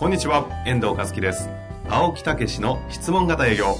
こんにちは、遠藤和樹です。青木武の質問型営業。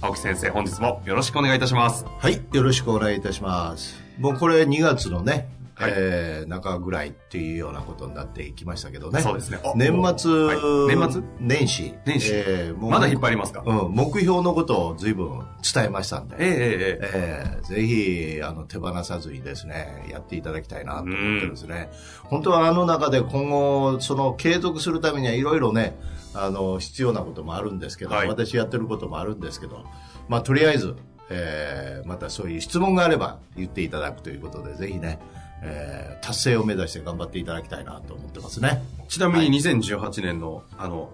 青木先生、本日もよろしくお願いいたします。はい、よろしくお願いいたします。もうこれ2月のね、はい。えー中ぐらいっていうようなことになってきましたけどね。そうですね。お年末、はい。年末？年始。年始。えーもうまだ引っ張りますか？うん、目標のことを随分伝えましたんで。ええええええーぜひ、あの、手放さずにですね、やっていただきたいなと思ってですね。本当はあの中で今後、その継続するためにはいろいろね、あの、必要なこともあるんですけど、はい。私やってることもあるんですけど、まあ、とりあえず、えーまたそういう質問があれば言っていただくということで、ぜひね、えー達成を目指して頑張っていただきたいなと思ってますね。えちなみに2018年の、あの、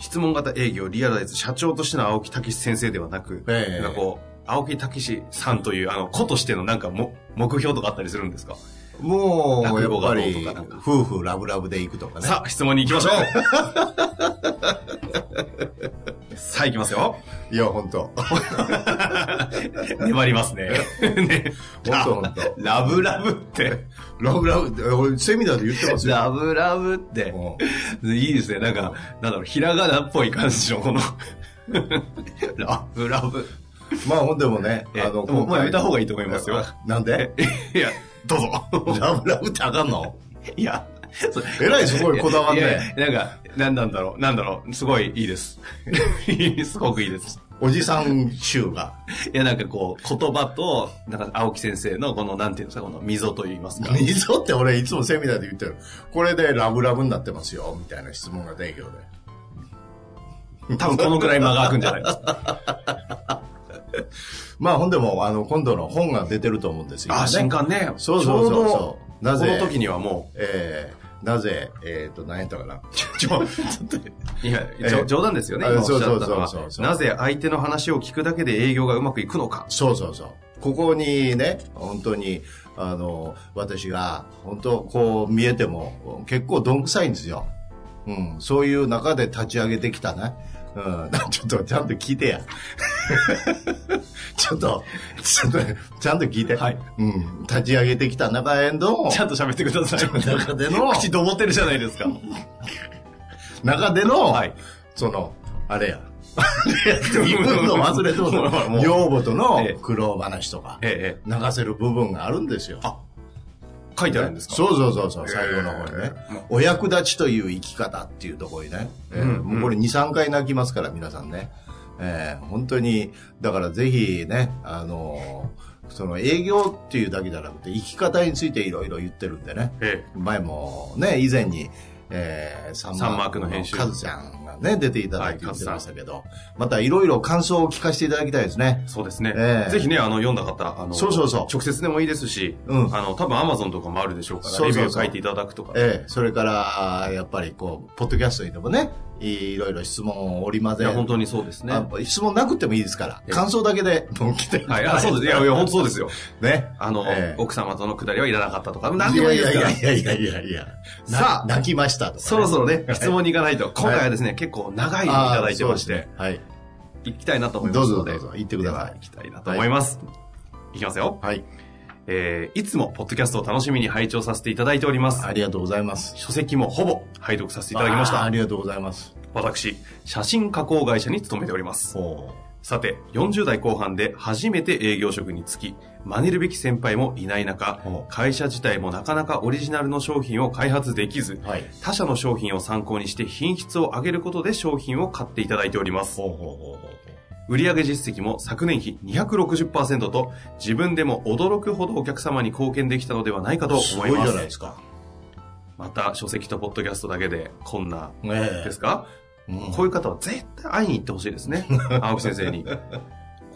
質問型営業リアライズ社長としての青木武先生ではなく、ええなんかこう、青木武さんという、あの、子としてのなんかも目標とかあったりするんですか？もう、やっぱり夫婦ラブラブでいくとかね。さあ、質問に行きましょう さあ、行きますよ。いや、本当 粘りますね。ね本当本当ラブラブって。ラブラブって、俺、セミナーで言ってますよ。ラブラブって。いいですね。なんか、なんだろう、ひらがなっぽい感じの、この、ラブラブ。まあ、ほんでもね、えあの、もうやめた方がいいと思いますよ。なんで？いや、どうぞ。ラブラブってあかんの？いや、そえらいすごいこだわんねいやなんか、なんなんだろう、なんだろう、すごいいいです。すごくいいです。おじさん衆が。いや、なんかこう、言葉と、なんか、青木先生のこの、なんていうんですか、この溝と言いますか。溝って俺いつもセミナーで言ってる。これでラブラブになってますよ、みたいな質問が提供で。多分このくらい間が空くんじゃない？ですか。まあほんでも、あの、今度の本が出てると思うんですよ、あ、新刊ね。そうそうそうそう。なぜ、この時にはもえー、なぜ、えっ、と、何やったかな。う、ちょ、ちょっと、いや、えちょ冗談ですよね。あ今おっしゃったのはそうそうなぜ相手の話を聞くだけで営業がうまくいくのか。そうそうそう。ここにね、本当に、あの、私が、本当こう見えても、結構どんくさいんですよ。うん。そういう中で立ち上げてきたね。うん。ちょっと、ちゃんと聞いてや。ちょっと、ちょっと、ちゃんと聞いて。はい。うん。立ち上げてきた中への、ちゃんと喋ってください。中での、口どもってるじゃないですか。中での、はい。その、あれや。言うの忘れても女房とのええ苦労話とか、流せる部分があるんですよ。書いてあるんですか？そうそうそうそう、最後の方にねええ。お役立ちという生き方っていうところにね。ええうんもうこれ2、3回泣きますから、皆さんね。ええ本当に、だからぜひね、あのその営業っていうだけじゃなくて、生き方についていろいろ言ってるんでね。え前もね、以前に、えー、ササンマークの編集カズちゃんがね、出ていただいて言ってましたけど、またいろいろ感想を聞かせていただきたいですねえ。そうですね。ええぜひね、あの、読んだ方、あの、そうそうそう直接でもいいですし、うんあの、多分アマゾンとかもあるでしょうから、そうそうそうレビュー書いていただくとか。ええそれから、やっぱりこう、ポッドキャストにでもね、いろいろ質問を織り交ぜいや、本当にそうですね。あ質問なくてもいいですから、ええ感想だけでもう来てはい、あ、そうです。いや、いや、本当そうですよ。ね。あの、ええ奥様とのくだりはいらなかったとか、い何でもやいいいですから。やいやいやいやいやなさあ泣きましたとか、ね。そろそろね、はい質問に行かないと。今回はですね、結構長いのいただいてまして、はい。行きたいなと思いますので。どうぞどうぞ行ってください行きたいなと思います。い、きますよ。はい。えー、いつもポッドキャストを楽しみに拝聴させていただいております。ありがとうございます。書籍もほぼ拝読させていただきました。ありがとうございます。私、写真加工会社に勤めております。おさて、40代後半で初めて営業職に就き、真似るべき先輩もいない中お、会社自体もなかなかオリジナルの商品を開発できず、はい。他社の商品を参考にして品質を上げることで商品を買っていただいております。ほうほうほう売上実績も昨年比260%と自分でも驚くほどお客様に貢献できたのではないかとすごい思います。じゃないですか。また書籍とポッドキャストだけでこんなええですか、うんこういう方は絶対会いに行ってほしいですね。青木先生に。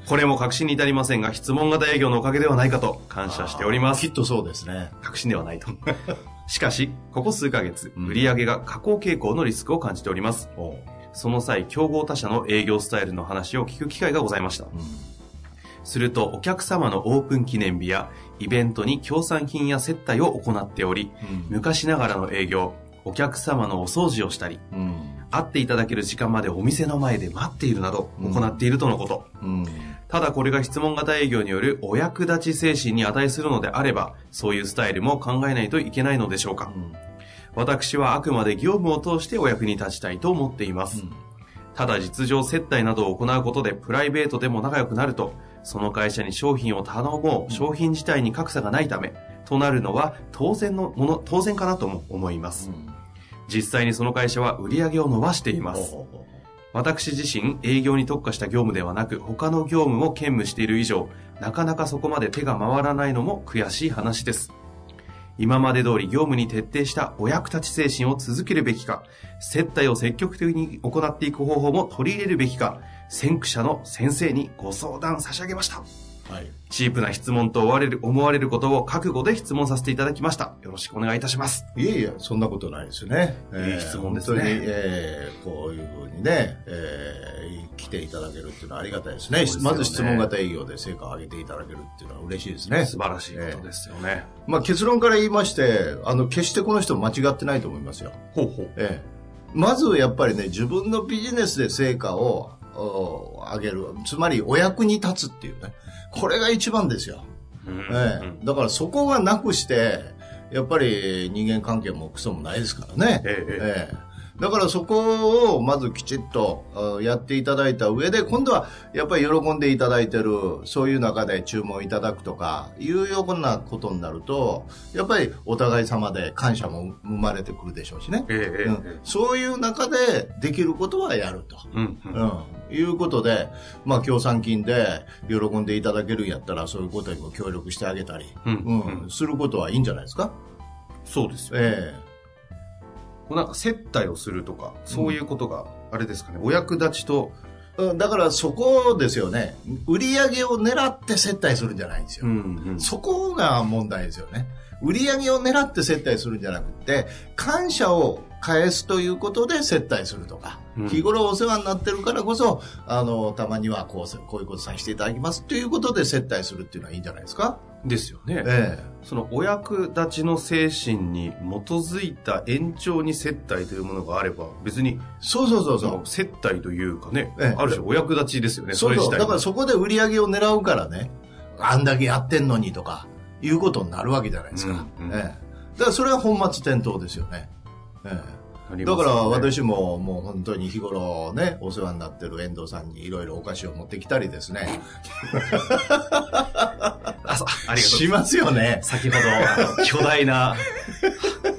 これも確信に至りませんが、質問型営業のおかげではないかと感謝しております。きっとそうですね。確信ではないと。しかし、ここ数ヶ月、うん売上が下降傾向のリスクを感じております。おうその際、競合他社の営業スタイルの話を聞く機会がございました。うんすると、お客様のオープン記念日やイベントに協賛金や接待を行っており、昔ながらの営業、お客様のお掃除をしたり、うん会っていただける時間までお店の前で待っているなどうん行っているとのこと。うんただこれが質問型営業によるお役立ち精神に値するのであれば、そういうスタイルも考えないといけないのでしょうか。私はあくまで業務を通してお役に立ちたいと思っています。ただ実情接待などを行うことでプライベートでも仲良くなると、その会社に商品を頼もう、商品自体に格差がないため、となるのは当然のもの、当然かなとも思います。実際にその会社は売り上げを伸ばしています。私自身営業に特化した業務ではなく他の業務も兼務している以上なかなかそこまで手が回らないのも悔しい話です今まで通り業務に徹底したお役立ち精神を続けるべきか接待を積極的に行っていく方法も取り入れるべきか先駆者の先生にご相談差し上げました。チープな質問と思われる思われることを覚悟で質問させていただきました。よろしくお願いいたします。いえいえ、そんなことないですよね。いい質問ですね。本当に、えーこういうふうにね、えー来ていただけるっていうのはありがたいですね。ね。まず質問型営業で成果を上げていただけるっていうのは嬉しいですね。素晴らしいことですよね、まあ結論から言いまして、あの、決してこの人間違ってないと思いますよ。ほうほう。ええ、まずやっぱりね、自分のビジネスで成果をお上げる。つまりお役に立つっていうね。これが一番ですよ。うんええ、だからそこがなくして、やっぱり人間関係もクソもないですからね。ええええだからそこをまずきちっとあやっていただいた上で、今度はやっぱり喜んでいただいてる、そういう中で注文いただくとか、いうようなことになると、やっぱりお互い様で感謝も生まれてくるでしょうしね。ええええうん。そういう中でできることはやると。うんうん。うん、いうことで、まあ、協賛金で喜んでいただけるんやったら、そういうことにも協力してあげたり、うんうん。することはいいんじゃないですか？そうですよ。えこうなんか接待をするとか、そういうことが、あれですかね、お役立ちと、えうんだからそこですよね。売り上げを狙って接待するんじゃないんですよ。んそこが問題ですよね。売り上げを狙って接待するんじゃなくて、感謝を返すということで接待するとか、うん日頃お世話になってるからこそ、あの、たまにはこうせ、こういうことさせていただきますということで接待するっていうのはいいんじゃないですか？ですよね。えそのお役立ちの精神に基づいた延長に接待というものがあれば、別に、え。そうそうそうそう。接待というかね、ええある種お役立ちですよね、そそうそう。だからそこで売り上げを狙うからね、あんだけやってんのにとか、いうことになるわけじゃないですか。うんうんええ。だからそれは本末転倒ですよね。ええ。だから私ももう本当に日頃ね、お世話になってる遠藤さんにいろいろお菓子を持ってきたりですね。あそうありがとうしますよね。先ほど、巨大な、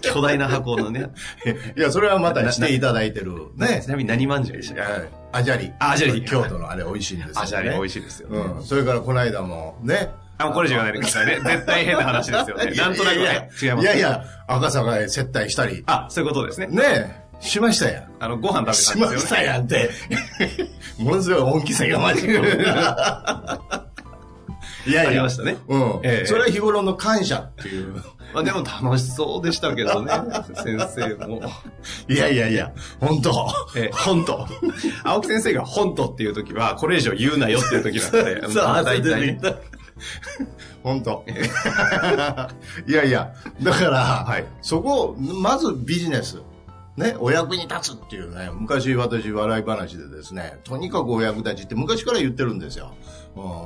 巨大な箱のね、いや、それはまたしていただいてるねち。なみに何まんじゅうでしたっはいアジャリ。あアジャリ京都のあれ美味しいんですよ、ね。けアジャリ美味しいですよね。うん。それからこの間もね。あ、もうこれ以上言わないでくださいね。絶対変な話ですよね。なんとなくいやいね。違います。やいや、赤坂へ接待したり。あ、そういうことですね。ねえ、しましたやん。あの、ご飯し食べたんですよね。ましたやんって。ものすごい恩着せが ましく。いやいや。ありましたねうん。ええそれは日頃の感謝っていう。まあでも楽しそうでしたけどね。先生も。いやいやいや、本当ええ本当青木先生が本当っていう時は、これ以上言うなよっていう時なんで。そう、まあ大体。本当 いやいや、だから、はいそこ、まずビジネス。ね、お役に立つっていうね、昔私笑い話でですね、とにかくお役立ちって昔から言ってるんですよ。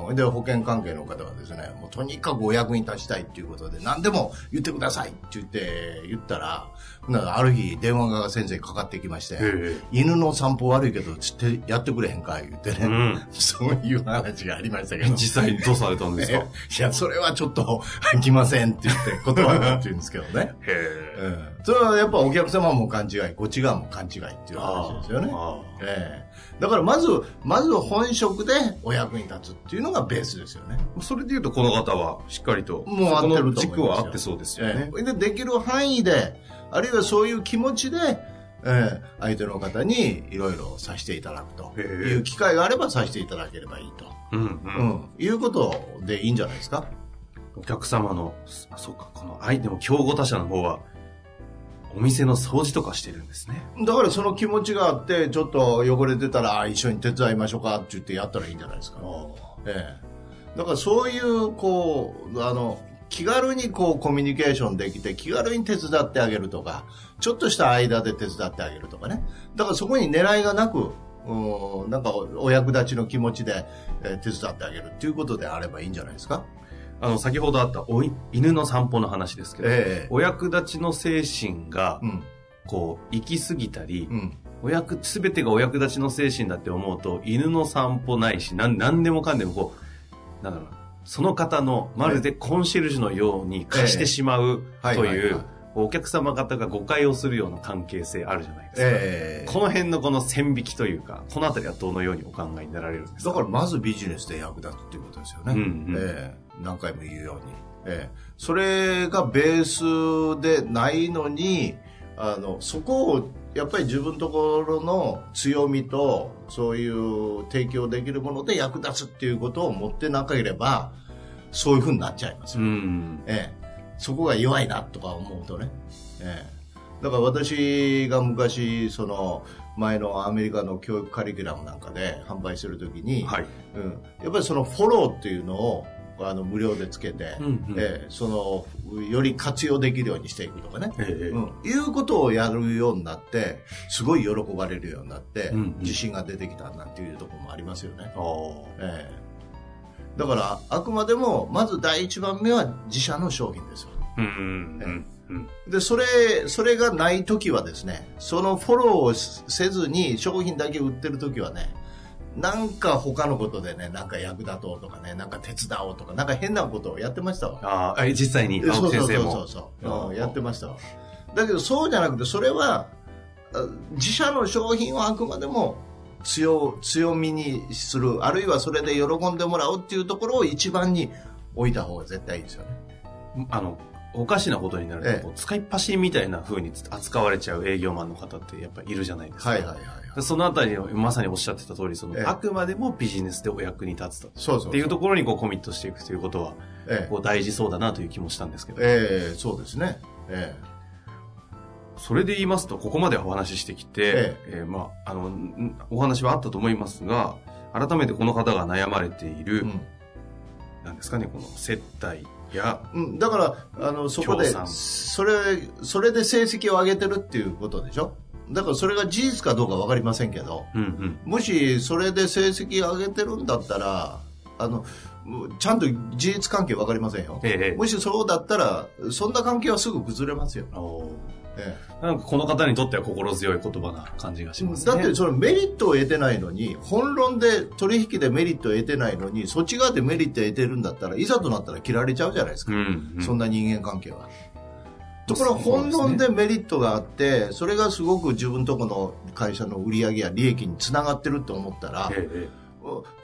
うん、で、保険関係の方はですね、もうとにかくお役に立ちたいっていうことで、何でも言ってくださいって言って、言ったら、なんかある日電話が先生にかかってきまして、え。犬の散歩悪いけど、つってやってくれへんか言ってね、うん。そういう話がありましたけど。実際にどうされたんですか？いや、それはちょっと、来ませんって言って断ったって言うんですけどね。へうんそれはやっぱお客様も勘違い、こっち側も勘違いっていう話ですよね。あええだからまず、まず本職でお役に立つっていうのがベースですよね。それで言うとこの方はしっかりと、もう合ってると軸は合ってそうですよねえ。えで、できる範囲で、あるいはそういう気持ちで、ええ相手の方にいろいろさせていただくという機会があればさせていただければいいと。うんう。うんん。いうことでいいんじゃないですか？お客様の、あ、そうか、この相手も競合他社の方は、お店の掃除とかしてるんですね。だからその気持ちがあって、ちょっと汚れてたら、あ一緒に手伝いましょうかって言ってやったらいいんじゃないですか。ええ。だからそういう、こう、あの、気軽にこうコミュニケーションできて、気軽に手伝ってあげるとか、ちょっとした間で手伝ってあげるとかね。だからそこに狙いがなく、うん、なんかお役立ちの気持ちで、えー手伝ってあげるっていうことであればいいんじゃないですか。あの、先ほどあったおい犬の散歩の話ですけど、ええ。お役立ちの精神がう、ん。こう、行き過ぎたり、うん。お役、すべてがお役立ちの精神だって思うと、犬の散歩ないし、なん、なんでもかんでもこう、なんだろうな、その方の、まるでコンシェルジュのように貸してしまうええというお客様方が誤解をするような関係性あるじゃないですか。ええこの辺のこの線引きというか、このあたりはどのようにお考えになられるんですか？だからまずビジネスで役立つっていうことですよね。うんうんええ何回も言うように。ええそれがベースでないのに、あの、そこをやっぱり自分のところの強みと、そういう提供できるもので役立つっていうことを持ってなければ、そういうふうになっちゃいますうよ。ん。ええそこが弱いなとか思うとね。ええ。だから私が昔、その、前のアメリカの教育カリキュラムなんかで販売するときに、はい。うん、やっぱりそのフォローっていうのをあの無料でつけて、うんうん。ええそのより活用できるようにしていくとかね、ええうん、いうことをやるようになってすごい喜ばれるようになって、うんうん。自信が出てきたなんていうところもありますよね、ええだからあくまでもまず第一番目は自社の商品ですよ。でそれそれがない時はですねそのフォローをしせずに商品だけ売ってる時はねなんか他のことでねなんか役立とうとかねなんか手伝おうとかなんか変なことをやってましたわ。ああ、え実際に、青木先生も。そうそうやってましたわ。だけどそうじゃなくてそれはあ自社の商品をあくまでも強強みにするあるいはそれで喜んでもらうっていうところを一番に置いた方が絶対いいですよね。あの、おかしなことになると、ええ。使いっ走りみたいな風に扱われちゃう営業マンの方ってやっぱいるじゃないですか。はいはいはいはい。でそのあたりをまさにおっしゃってた通り、その、ええ。あくまでもビジネスでお役に立つと。そうそうっていうところにこうコミットしていくということは、ええ。こう大事そうだなという気もしたんですけど。ええそうですね。えそれで言いますと、ここまでお話ししてきて、ええ。ーまあ、あの、んお話はあったと思いますが、改めてこの方が悩まれていえる、うん。なんですかね、この接待や、うん、だからあのそこでそれそれで成績を上げてるっていうことでしょ？だからそれが事実かどうか分かりませんけどうんうん。もしそれで成績を上げてるんだったらあのちゃんと事実関係分かりませんよ、ええ。もしそうだったらそんな関係はすぐ崩れますよ、おーえなんかこの方にとっては心強い言葉な感じがしえますね。だってそのメリットを得てないのに本論で取引でメリットを得てないのにそっち側でメリットを得てるんだったらいざとなったら切られちゃうじゃないですか、うん、うん。そんな人間関係は。ところが本論でメリットがあって、それがすごく自分とこの会社の売り上げや利益につながってると思ったら、えええ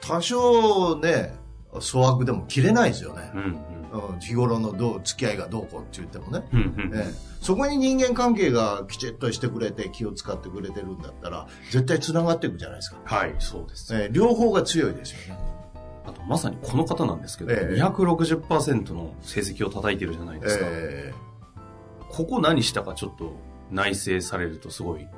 多少ね、粗悪でも切れないですよねえ。うんうん。うん日頃のどう付き合いがどうこうって言ってもね、うんうん。ええ。そこに人間関係がきちっとしてくれて気を使ってくれてるんだったら絶対つながっていくじゃないですか、はい、そうです。ええ両方が強いですよね。あと、まさにこの方なんですけど、ええ。260%の成績を叩いてるじゃないですか。えここ何したかちょっと内省されるとすごい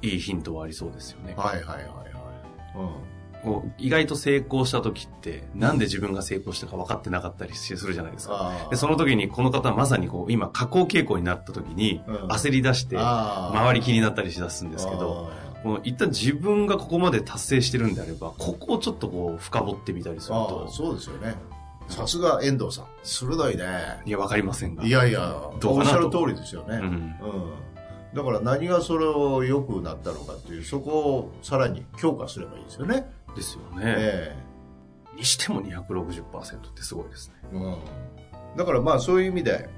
いいヒントはありそうですよね。え。はいはいはいはい、こう意外と成功した時って、なんで自分が成功したか分かってなかったりするじゃないですか。あでその時にこの方はまさにこう今下降傾向になった時にうん焦り出して周り気になったりしだすんですけど、もう一旦自分がここまで達成してるんであれば、ここをちょっとこう深掘ってみたりするあとあ、そうですよね。さすが遠藤さん。鋭いね。いや、わかりませんが。いやいや、どうかなとおっしゃる通りですよね。うんうんだから何がそれを良くなったのかっていう、そこをさらに強化すればいいですよね。ですよね。えにしても260%ってすごいですね。えうん。だからまあそういう意味で、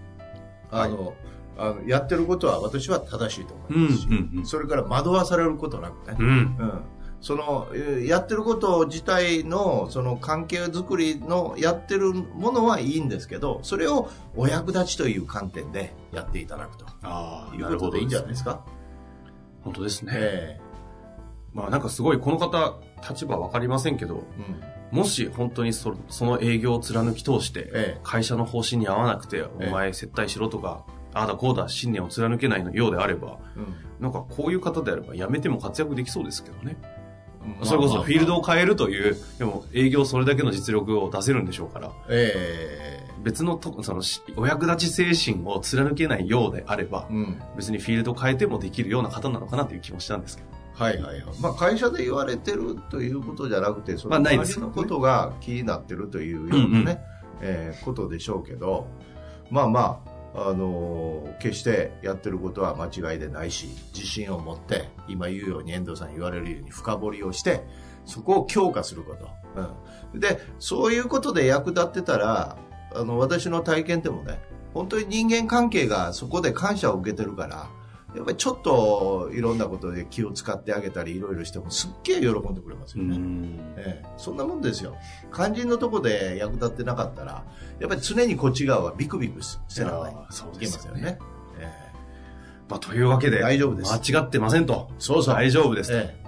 あの、あのやってることは私は正しいと思いますし、うんうんうんそれから惑わされることなくね、うん。うん、そのえーやってること自体のその関係づくりのやってるものはいいんですけどそれをお役立ちという観点でやっていただくとああ、いうことでいいんじゃないですか？か。本当ですね。えまあなんかすごい、この方、立場わかりませんけど、えもし本当にそその営業を貫き通して、ええ。会社の方針に合わなくて、ええ。お前接待しろとか、ああだこうだ信念を貫けないのようであれば、うん。なんかこういう方であれば辞めても活躍できそうですけどね。まあそれこそフィールドを変えるという、でも営業それだけの実力を出せるんでしょうから、え別のと、そのし、お役立ち精神を貫けないようであればえ、うん。別にフィールドを変えてもできるような方なのかなという気もしたんですけど。はいはいはい。まあ会社で言われてるということじゃなくて、その周りのことが気になってるというようなね、うんうんえーことでしょうけど、まあまあ、あのー決してやってることは間違いでないし、自信を持って、今言うように遠藤さん言われるように深掘りをして、そこを強化すること。うん、で、そういうことで役立ってたら、あの、私の体験でもね、本当に人間関係がそこで感謝を受けてるから、やっぱりちょっといろんなことで気を使ってあげたりいろいろしてもすっげえ喜んでくれますよね。ええ、そんなもんですよ。肝心のとこで役立ってなかったら、やっぱり常にこっち側はビクビクしてながらいけですよねますよね。えまあ、というわけで、大丈夫です間違ってませんと。そうそう大丈夫ですと。ええ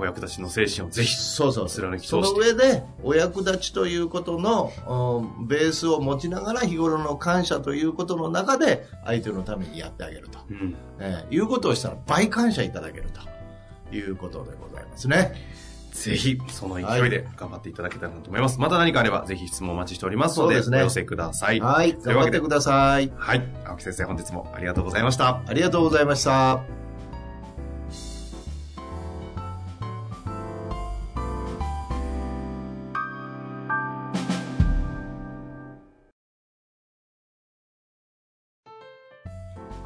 お役立ちの精神をぜひ。そうそうその貫き通して上で、お役立ちということの、うんベースを持ちながら日頃の感謝ということの中で、相手のためにやってあげると。うん。ええいうことをしたら倍感謝いただけるということでございますね。ぜひ、その勢いで頑張っていただけたらなと思います。また何かあれば、ぜひ質問お待ちしておりますので、ですねお寄せください。はい。頑張ってください。はい。青木先生、本日もありがとうございました。ありがとうございました。